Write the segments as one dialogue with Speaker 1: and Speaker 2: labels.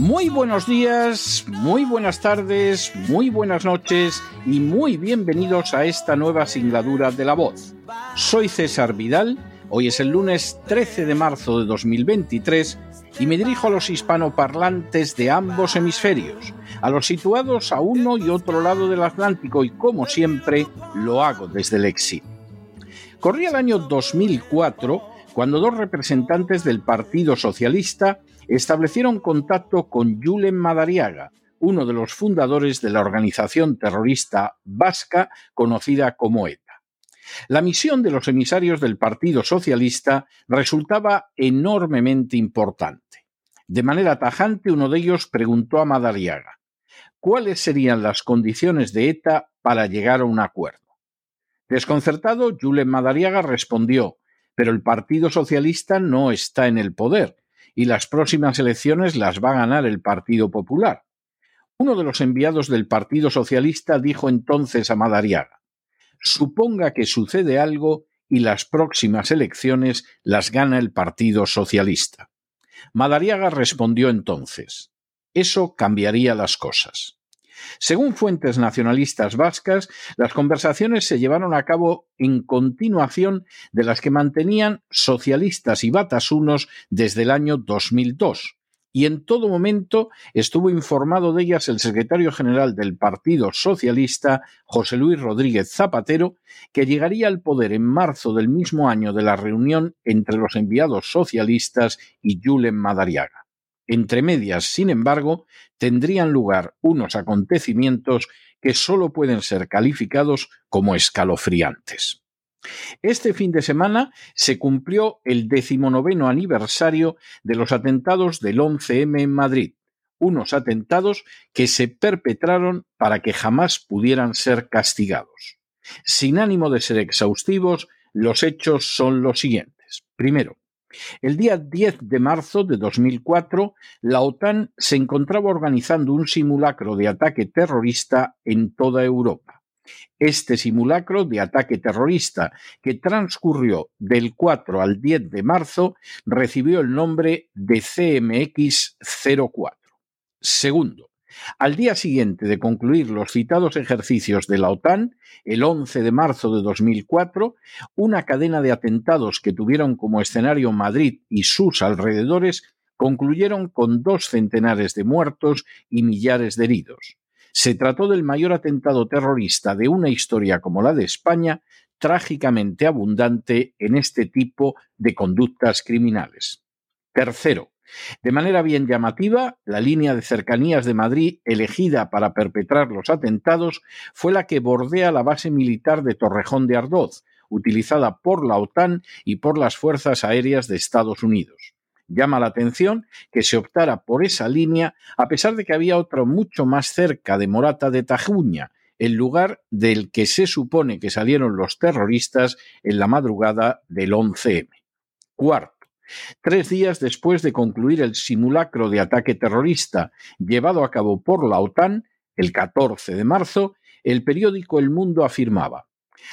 Speaker 1: Muy buenos días, muy buenas tardes, muy buenas noches y muy bienvenidos a esta nueva singladura de La Voz. Soy César Vidal, hoy es el lunes 13 de marzo de 2023 y me dirijo a los hispanoparlantes de ambos hemisferios, a los situados a uno y otro lado del Atlántico y como siempre lo hago desde el exilio. Corría el año 2004 cuando dos representantes del Partido Socialista establecieron contacto con Julen Madariaga, uno de los fundadores de la organización terrorista vasca conocida como ETA. La misión de los emisarios del Partido Socialista resultaba enormemente importante. De manera tajante, uno de ellos preguntó a Madariaga cuáles serían las condiciones de ETA para llegar a un acuerdo. Desconcertado, Julen Madariaga respondió pero el Partido Socialista no está en el poder y las próximas elecciones las va a ganar el Partido Popular. Uno de los enviados del Partido Socialista dijo entonces a Madariaga Suponga que sucede algo y las próximas elecciones las gana el Partido Socialista. Madariaga respondió entonces Eso cambiaría las cosas. Según fuentes nacionalistas vascas, las conversaciones se llevaron a cabo en continuación de las que mantenían socialistas y batasunos desde el año 2002, y en todo momento estuvo informado de ellas el secretario general del Partido Socialista, José Luis Rodríguez Zapatero, que llegaría al poder en marzo del mismo año de la reunión entre los enviados socialistas y Julen Madariaga. Entre medias, sin embargo, tendrían lugar unos acontecimientos que sólo pueden ser calificados como escalofriantes. Este fin de semana se cumplió el decimonoveno aniversario de los atentados del 11M en Madrid, unos atentados que se perpetraron para que jamás pudieran ser castigados. Sin ánimo de ser exhaustivos, los hechos son los siguientes. Primero, el día 10 de marzo de 2004, la OTAN se encontraba organizando un simulacro de ataque terrorista en toda Europa. Este simulacro de ataque terrorista, que transcurrió del 4 al 10 de marzo, recibió el nombre de CMX-04. Segundo, al día siguiente de concluir los citados ejercicios de la OTAN, el 11 de marzo de 2004, una cadena de atentados que tuvieron como escenario Madrid y sus alrededores concluyeron con dos centenares de muertos y millares de heridos. Se trató del mayor atentado terrorista de una historia como la de España, trágicamente abundante en este tipo de conductas criminales. Tercero, de manera bien llamativa, la línea de cercanías de Madrid elegida para perpetrar los atentados fue la que bordea la base militar de Torrejón de Ardoz, utilizada por la OTAN y por las Fuerzas Aéreas de Estados Unidos. Llama la atención que se optara por esa línea a pesar de que había otra mucho más cerca de Morata de Tajuña, el lugar del que se supone que salieron los terroristas en la madrugada del 11M. Cuarto, Tres días después de concluir el simulacro de ataque terrorista llevado a cabo por la OTAN, el 14 de marzo, el periódico El Mundo afirmaba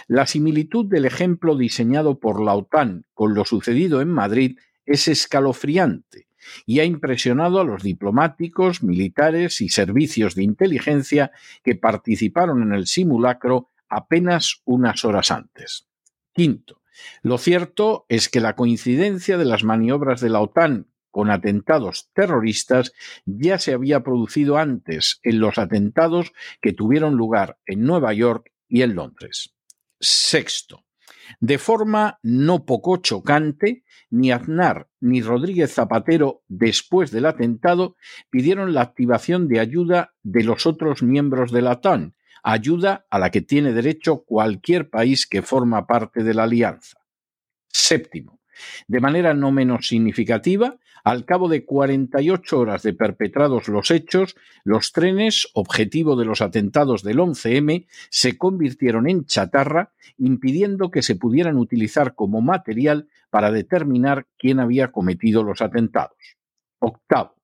Speaker 1: La similitud del ejemplo diseñado por la OTAN con lo sucedido en Madrid es escalofriante y ha impresionado a los diplomáticos, militares y servicios de inteligencia que participaron en el simulacro apenas unas horas antes. Quinto, lo cierto es que la coincidencia de las maniobras de la OTAN con atentados terroristas ya se había producido antes en los atentados que tuvieron lugar en Nueva York y en Londres. Sexto, de forma no poco chocante, ni Aznar ni Rodríguez Zapatero, después del atentado, pidieron la activación de ayuda de los otros miembros de la OTAN, ayuda a la que tiene derecho cualquier país que forma parte de la alianza. Séptimo, de manera no menos significativa, al cabo de 48 horas de perpetrados los hechos, los trenes, objetivo de los atentados del 11M, se convirtieron en chatarra, impidiendo que se pudieran utilizar como material para determinar quién había cometido los atentados. Octavo.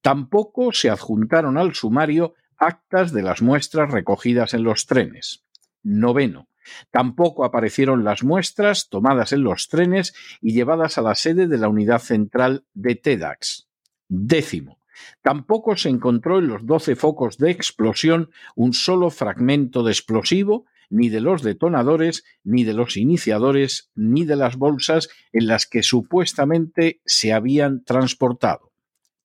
Speaker 1: Tampoco se adjuntaron al sumario actas de las muestras recogidas en los trenes. Noveno. Tampoco aparecieron las muestras tomadas en los trenes y llevadas a la sede de la unidad central de TEDAX. Décimo. Tampoco se encontró en los doce focos de explosión un solo fragmento de explosivo, ni de los detonadores, ni de los iniciadores, ni de las bolsas en las que supuestamente se habían transportado.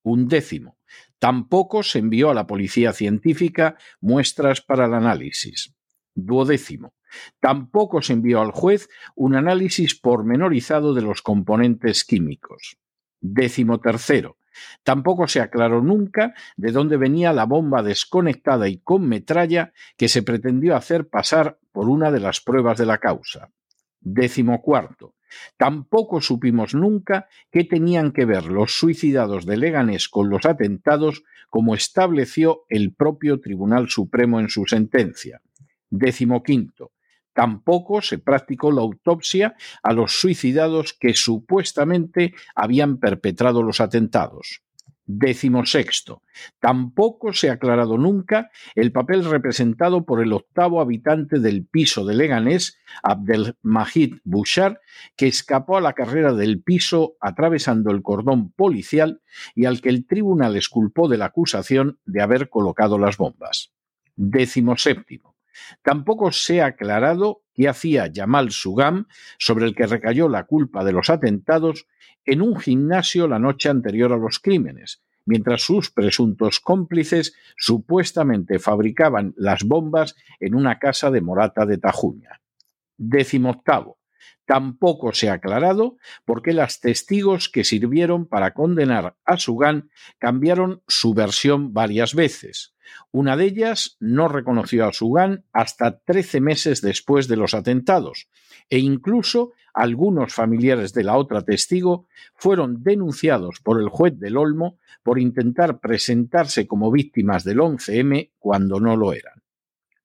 Speaker 1: Un décimo. Tampoco se envió a la policía científica muestras para el análisis. Duodécimo. Tampoco se envió al juez un análisis pormenorizado de los componentes químicos. Décimo tercero. Tampoco se aclaró nunca de dónde venía la bomba desconectada y con metralla que se pretendió hacer pasar por una de las pruebas de la causa. Décimo cuarto. Tampoco supimos nunca qué tenían que ver los suicidados de Leganés con los atentados, como estableció el propio Tribunal Supremo en su sentencia. Décimo quinto. Tampoco se practicó la autopsia a los suicidados que supuestamente habían perpetrado los atentados. Décimo sexto. Tampoco se ha aclarado nunca el papel representado por el octavo habitante del piso de Leganés, Abdelmajid Bouchard, que escapó a la carrera del piso atravesando el cordón policial y al que el tribunal esculpó de la acusación de haber colocado las bombas. Décimo séptimo. Tampoco se ha aclarado qué hacía Yamal Sugam, sobre el que recayó la culpa de los atentados, en un gimnasio la noche anterior a los crímenes, mientras sus presuntos cómplices supuestamente fabricaban las bombas en una casa de Morata de Tajuña. Décimo octavo. Tampoco se ha aclarado por qué las testigos que sirvieron para condenar a Sugán cambiaron su versión varias veces. Una de ellas no reconoció a Sugán hasta 13 meses después de los atentados, e incluso algunos familiares de la otra testigo fueron denunciados por el juez del Olmo por intentar presentarse como víctimas del 11M cuando no lo eran.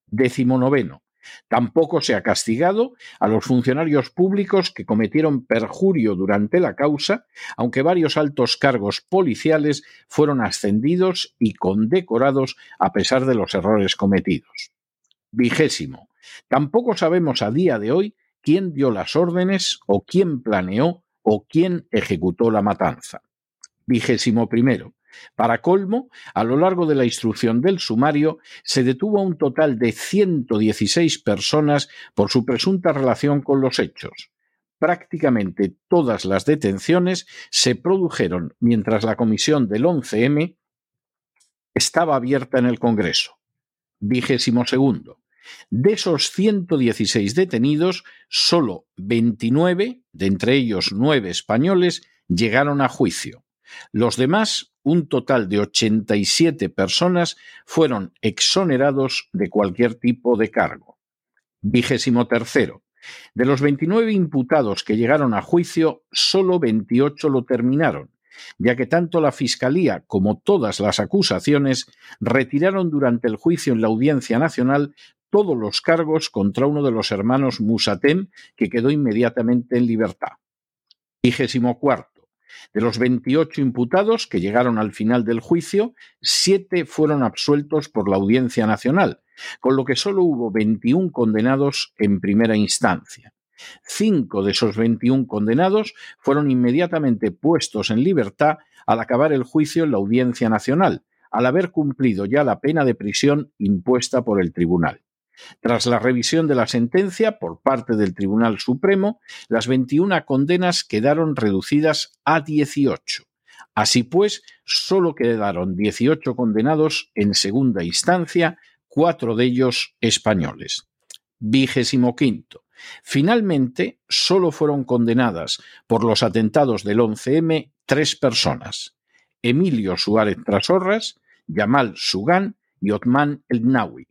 Speaker 1: Décimo noveno. Tampoco se ha castigado a los funcionarios públicos que cometieron perjurio durante la causa, aunque varios altos cargos policiales fueron ascendidos y condecorados a pesar de los errores cometidos. Vigésimo. Tampoco sabemos a día de hoy quién dio las órdenes o quién planeó o quién ejecutó la matanza. Vigésimo primero. Para colmo, a lo largo de la instrucción del sumario se detuvo a un total de 116 personas por su presunta relación con los hechos. Prácticamente todas las detenciones se produjeron mientras la comisión del 11M estaba abierta en el Congreso. Vigésimo segundo. De esos 116 detenidos, solo 29, de entre ellos nueve españoles, llegaron a juicio. Los demás, un total de 87 personas, fueron exonerados de cualquier tipo de cargo. Vigésimo tercero. De los 29 imputados que llegaron a juicio, solo 28 lo terminaron, ya que tanto la Fiscalía como todas las acusaciones retiraron durante el juicio en la Audiencia Nacional todos los cargos contra uno de los hermanos Musatem, que quedó inmediatamente en libertad. Vigésimo cuarto. De los 28 imputados que llegaron al final del juicio, siete fueron absueltos por la Audiencia Nacional, con lo que solo hubo 21 condenados en primera instancia. Cinco de esos 21 condenados fueron inmediatamente puestos en libertad al acabar el juicio en la Audiencia Nacional, al haber cumplido ya la pena de prisión impuesta por el tribunal. Tras la revisión de la sentencia por parte del Tribunal Supremo, las 21 condenas quedaron reducidas a 18. Así pues, solo quedaron 18 condenados en segunda instancia, cuatro de ellos españoles. Vigésimo quinto. Finalmente, solo fueron condenadas por los atentados del 11M tres personas: Emilio Suárez Trasorras, Yamal Sugán y Otman El Nawi.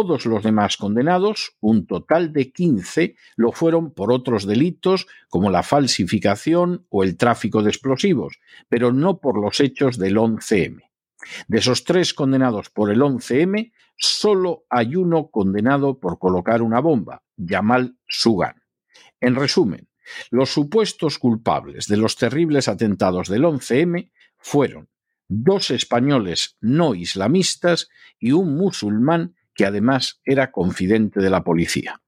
Speaker 1: Todos los demás condenados, un total de 15, lo fueron por otros delitos como la falsificación o el tráfico de explosivos, pero no por los hechos del 11M. De esos tres condenados por el 11M, solo hay uno condenado por colocar una bomba, Yamal Sugan. En resumen, los supuestos culpables de los terribles atentados del 11M fueron dos españoles no islamistas y un musulmán que además era confidente de la policía.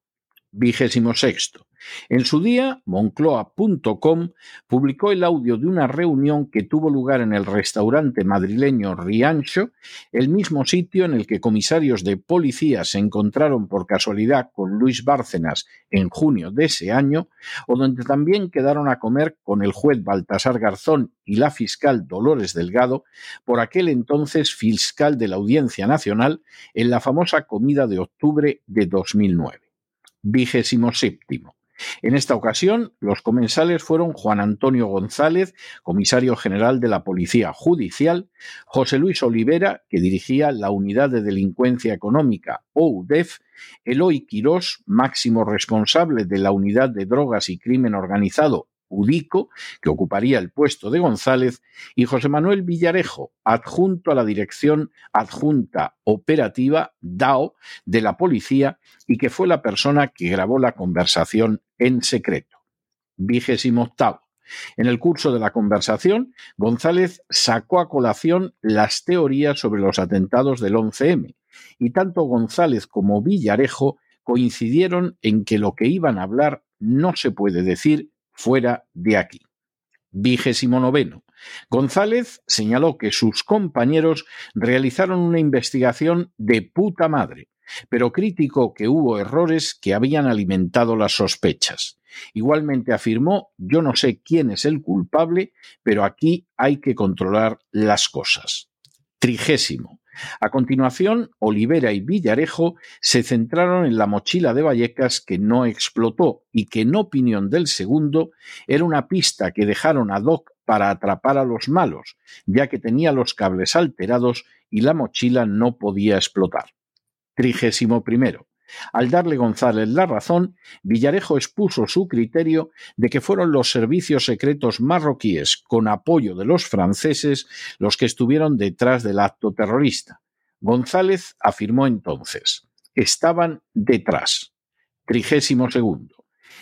Speaker 1: Vigésimo sexto. En su día, Moncloa.com publicó el audio de una reunión que tuvo lugar en el restaurante madrileño Riancho, el mismo sitio en el que comisarios de policía se encontraron por casualidad con Luis Bárcenas en junio de ese año, o donde también quedaron a comer con el juez Baltasar Garzón y la fiscal Dolores Delgado, por aquel entonces fiscal de la Audiencia Nacional, en la famosa comida de octubre de 2009. Vigésimo séptimo. En esta ocasión, los comensales fueron Juan Antonio González, comisario general de la Policía Judicial, José Luis Olivera, que dirigía la Unidad de Delincuencia Económica, OUDEF, Eloy Quirós, máximo responsable de la Unidad de Drogas y Crimen Organizado, Udico, que ocuparía el puesto de González, y José Manuel Villarejo, adjunto a la Dirección Adjunta Operativa DAO de la Policía y que fue la persona que grabó la conversación en secreto. Vigésimo octavo. En el curso de la conversación, González sacó a colación las teorías sobre los atentados del 11M, y tanto González como Villarejo coincidieron en que lo que iban a hablar no se puede decir fuera de aquí. Vigésimo noveno. González señaló que sus compañeros realizaron una investigación de puta madre, pero criticó que hubo errores que habían alimentado las sospechas. Igualmente afirmó yo no sé quién es el culpable, pero aquí hay que controlar las cosas. Trigésimo. A continuación, Olivera y Villarejo se centraron en la mochila de Vallecas que no explotó y que, en opinión del segundo, era una pista que dejaron a Doc para atrapar a los malos, ya que tenía los cables alterados y la mochila no podía explotar. Trigésimo primero. Al darle González la razón, Villarejo expuso su criterio de que fueron los servicios secretos marroquíes, con apoyo de los franceses, los que estuvieron detrás del acto terrorista. González afirmó entonces, estaban detrás. Trigésimo segundo.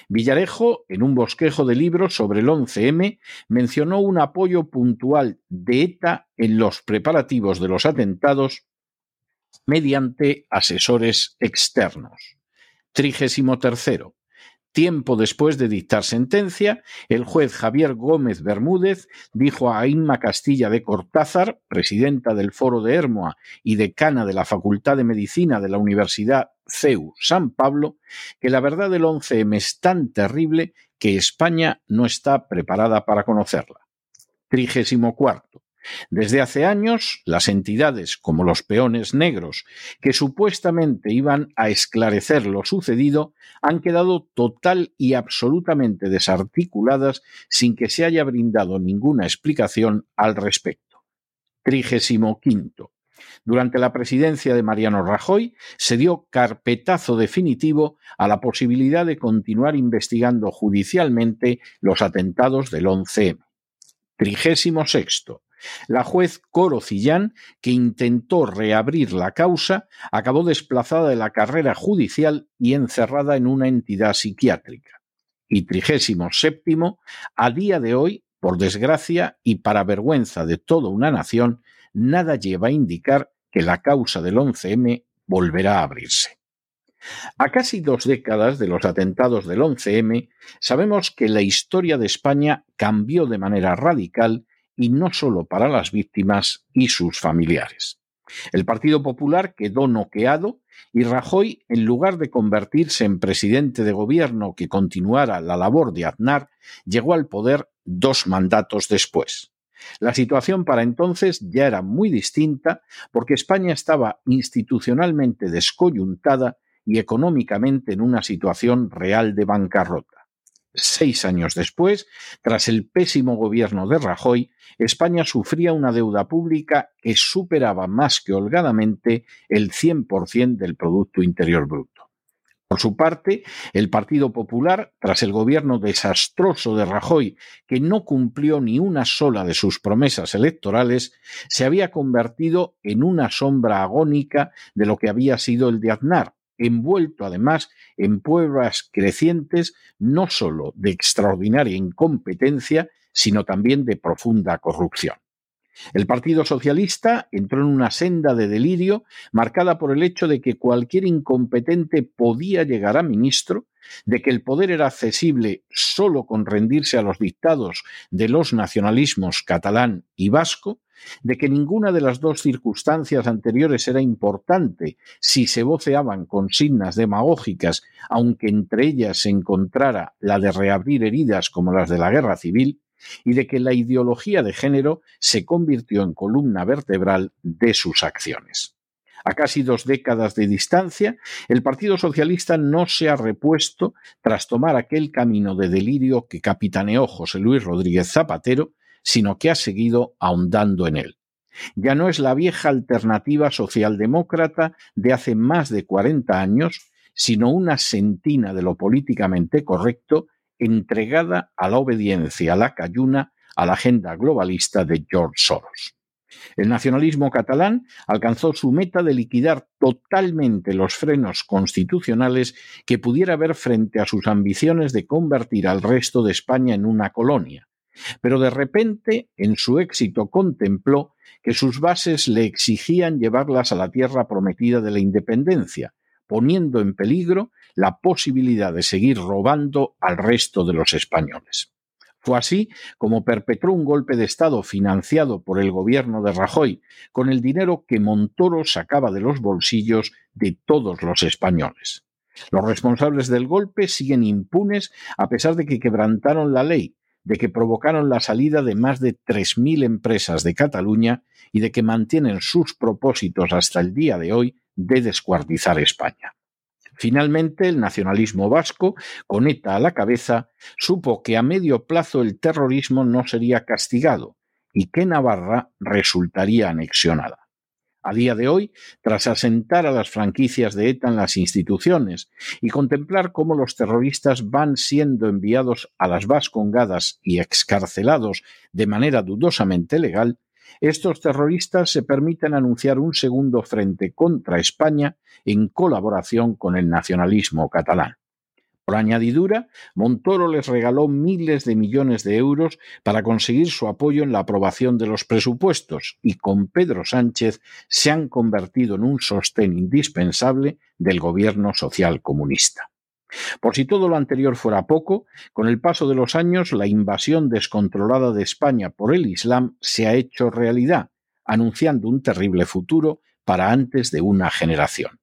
Speaker 1: Villarejo, en un bosquejo de libros sobre el 11M, mencionó un apoyo puntual de ETA en los preparativos de los atentados mediante asesores externos. Trigésimo tercero. Tiempo después de dictar sentencia, el juez Javier Gómez Bermúdez dijo a Inma Castilla de Cortázar, presidenta del Foro de Hermoa y decana de la Facultad de Medicina de la Universidad CEU San Pablo, que la verdad del 11M es tan terrible que España no está preparada para conocerla. Trigésimo cuarto. Desde hace años, las entidades como los peones negros, que supuestamente iban a esclarecer lo sucedido, han quedado total y absolutamente desarticuladas sin que se haya brindado ninguna explicación al respecto. Trigésimo quinto. Durante la presidencia de Mariano Rajoy se dio carpetazo definitivo a la posibilidad de continuar investigando judicialmente los atentados del 11M. Trigésimo sexto. La juez Coro Cillán, que intentó reabrir la causa, acabó desplazada de la carrera judicial y encerrada en una entidad psiquiátrica. Y trigésimo séptimo, a día de hoy, por desgracia y para vergüenza de toda una nación, nada lleva a indicar que la causa del 11M volverá a abrirse. A casi dos décadas de los atentados del 11M, sabemos que la historia de España cambió de manera radical y no solo para las víctimas y sus familiares. El Partido Popular quedó noqueado y Rajoy, en lugar de convertirse en presidente de gobierno que continuara la labor de Aznar, llegó al poder dos mandatos después. La situación para entonces ya era muy distinta porque España estaba institucionalmente descoyuntada y económicamente en una situación real de bancarrota. Seis años después, tras el pésimo gobierno de Rajoy, España sufría una deuda pública que superaba más que holgadamente el 100% del Producto Interior Bruto. Por su parte, el Partido Popular, tras el gobierno desastroso de Rajoy, que no cumplió ni una sola de sus promesas electorales, se había convertido en una sombra agónica de lo que había sido el de Aznar, envuelto además en pruebas crecientes no sólo de extraordinaria incompetencia, sino también de profunda corrupción. El Partido Socialista entró en una senda de delirio marcada por el hecho de que cualquier incompetente podía llegar a ministro, de que el poder era accesible solo con rendirse a los dictados de los nacionalismos catalán y vasco, de que ninguna de las dos circunstancias anteriores era importante si se voceaban consignas demagógicas, aunque entre ellas se encontrara la de reabrir heridas como las de la guerra civil, y de que la ideología de género se convirtió en columna vertebral de sus acciones. A casi dos décadas de distancia, el Partido Socialista no se ha repuesto tras tomar aquel camino de delirio que capitaneó José Luis Rodríguez Zapatero, sino que ha seguido ahondando en él. Ya no es la vieja alternativa socialdemócrata de hace más de 40 años, sino una sentina de lo políticamente correcto entregada a la obediencia, a la cayuna, a la agenda globalista de George Soros. El nacionalismo catalán alcanzó su meta de liquidar totalmente los frenos constitucionales que pudiera haber frente a sus ambiciones de convertir al resto de España en una colonia. Pero de repente, en su éxito, contempló que sus bases le exigían llevarlas a la tierra prometida de la independencia, poniendo en peligro la posibilidad de seguir robando al resto de los españoles. Fue así como perpetró un golpe de Estado financiado por el gobierno de Rajoy con el dinero que Montoro sacaba de los bolsillos de todos los españoles. Los responsables del golpe siguen impunes a pesar de que quebrantaron la ley, de que provocaron la salida de más de 3.000 empresas de Cataluña y de que mantienen sus propósitos hasta el día de hoy de descuartizar España. Finalmente, el nacionalismo vasco, con ETA a la cabeza, supo que a medio plazo el terrorismo no sería castigado y que Navarra resultaría anexionada. A día de hoy, tras asentar a las franquicias de ETA en las instituciones y contemplar cómo los terroristas van siendo enviados a las vascongadas y excarcelados de manera dudosamente legal, estos terroristas se permiten anunciar un segundo frente contra España en colaboración con el nacionalismo catalán. Por añadidura, Montoro les regaló miles de millones de euros para conseguir su apoyo en la aprobación de los presupuestos y con Pedro Sánchez se han convertido en un sostén indispensable del gobierno social comunista. Por si todo lo anterior fuera poco, con el paso de los años la invasión descontrolada de España por el Islam se ha hecho realidad, anunciando un terrible futuro para antes de una generación.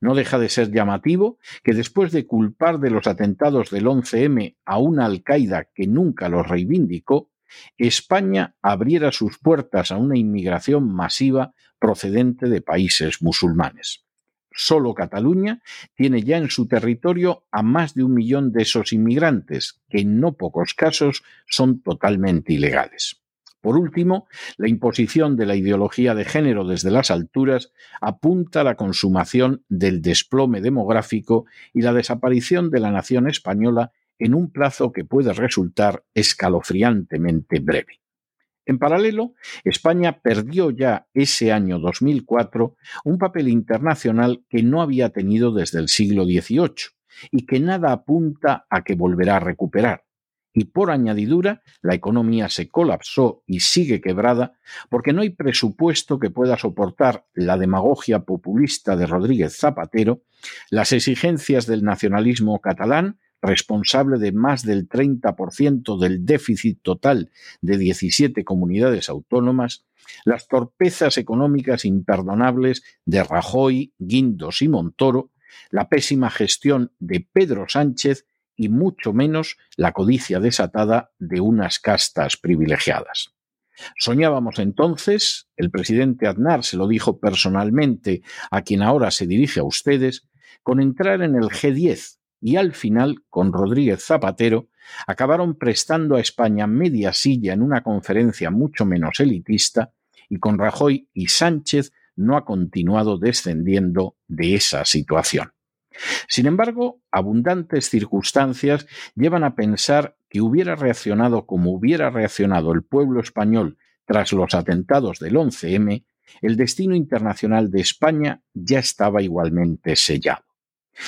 Speaker 1: No deja de ser llamativo que después de culpar de los atentados del 11M a una Al-Qaeda que nunca los reivindicó, España abriera sus puertas a una inmigración masiva procedente de países musulmanes. Solo Cataluña tiene ya en su territorio a más de un millón de esos inmigrantes, que en no pocos casos son totalmente ilegales. Por último, la imposición de la ideología de género desde las alturas apunta a la consumación del desplome demográfico y la desaparición de la nación española en un plazo que puede resultar escalofriantemente breve. En paralelo, España perdió ya ese año 2004 un papel internacional que no había tenido desde el siglo XVIII y que nada apunta a que volverá a recuperar. Y por añadidura, la economía se colapsó y sigue quebrada porque no hay presupuesto que pueda soportar la demagogia populista de Rodríguez Zapatero, las exigencias del nacionalismo catalán responsable de más del 30% del déficit total de 17 comunidades autónomas, las torpezas económicas imperdonables de Rajoy, Guindos y Montoro, la pésima gestión de Pedro Sánchez y mucho menos la codicia desatada de unas castas privilegiadas. Soñábamos entonces, el presidente Aznar se lo dijo personalmente a quien ahora se dirige a ustedes, con entrar en el G10 y al final, con Rodríguez Zapatero, acabaron prestando a España media silla en una conferencia mucho menos elitista y con Rajoy y Sánchez no ha continuado descendiendo de esa situación. Sin embargo, abundantes circunstancias llevan a pensar que hubiera reaccionado como hubiera reaccionado el pueblo español tras los atentados del 11M, el destino internacional de España ya estaba igualmente sellado.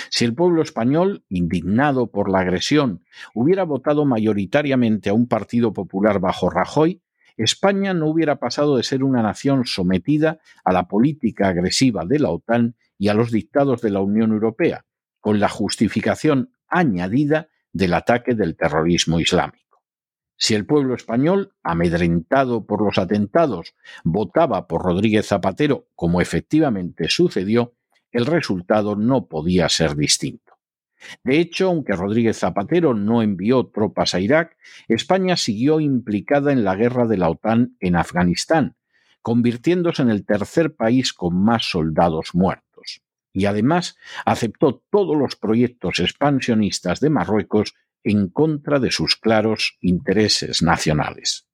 Speaker 1: Si el pueblo español, indignado por la agresión, hubiera votado mayoritariamente a un partido popular bajo Rajoy, España no hubiera pasado de ser una nación sometida a la política agresiva de la OTAN y a los dictados de la Unión Europea, con la justificación añadida del ataque del terrorismo islámico. Si el pueblo español, amedrentado por los atentados, votaba por Rodríguez Zapatero, como efectivamente sucedió, el resultado no podía ser distinto. De hecho, aunque Rodríguez Zapatero no envió tropas a Irak, España siguió implicada en la guerra de la OTAN en Afganistán, convirtiéndose en el tercer país con más soldados muertos. Y además aceptó todos los proyectos expansionistas de Marruecos en contra de sus claros intereses nacionales.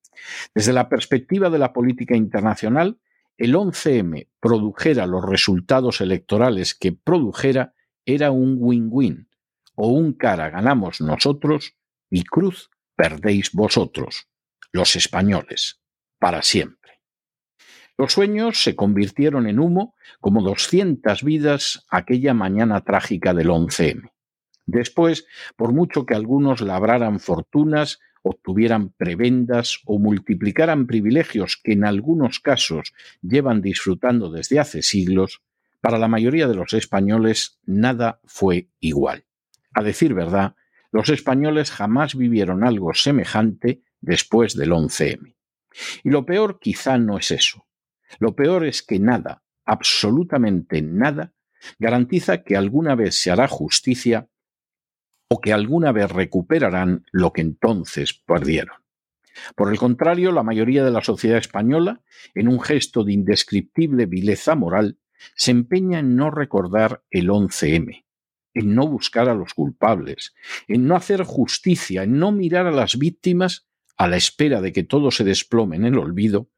Speaker 1: Desde la perspectiva de la política internacional, el 11M produjera los resultados electorales que produjera era un win-win, o un cara ganamos nosotros y cruz perdéis vosotros, los españoles, para siempre. Los sueños se convirtieron en humo como 200 vidas aquella mañana trágica del 11M. Después, por mucho que algunos labraran fortunas obtuvieran prebendas o multiplicaran privilegios que en algunos casos llevan disfrutando desde hace siglos, para la mayoría de los españoles nada fue igual. A decir verdad, los españoles jamás vivieron algo semejante después del 11M. Y lo peor quizá no es eso. Lo peor es que nada, absolutamente nada, garantiza que alguna vez se hará justicia o que alguna vez recuperarán lo que entonces perdieron. Por el contrario, la mayoría de la sociedad española, en un gesto de indescriptible vileza moral, se empeña en no recordar el 11M, en no buscar a los culpables, en no hacer justicia, en no mirar a las víctimas a la espera de que todo se desplome en el olvido,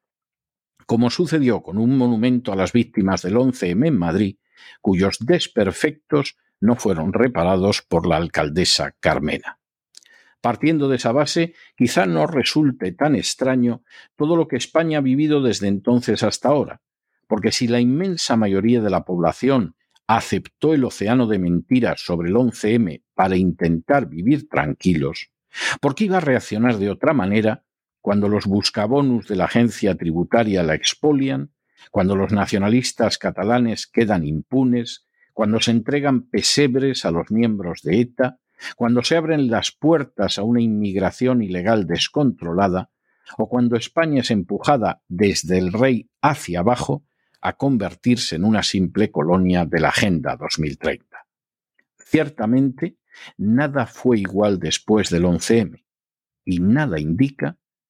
Speaker 1: como sucedió con un monumento a las víctimas del 11M en Madrid, cuyos desperfectos no fueron reparados por la alcaldesa Carmena. Partiendo de esa base, quizá no resulte tan extraño todo lo que España ha vivido desde entonces hasta ahora, porque si la inmensa mayoría de la población aceptó el océano de mentiras sobre el 11M para intentar vivir tranquilos, ¿por qué iba a reaccionar de otra manera cuando los buscabonus de la agencia tributaria la expolian, cuando los nacionalistas catalanes quedan impunes, cuando se entregan pesebres a los miembros de ETA, cuando se abren las puertas a una inmigración ilegal descontrolada, o cuando España es empujada desde el rey hacia abajo a convertirse en una simple colonia de la Agenda 2030. Ciertamente, nada fue igual después del 11M, y nada indica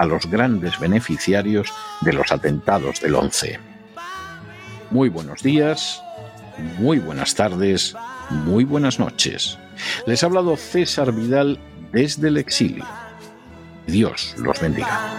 Speaker 1: a los grandes beneficiarios de los atentados del 11. Muy buenos días, muy buenas tardes, muy buenas noches. Les ha hablado César Vidal desde el exilio. Dios los bendiga.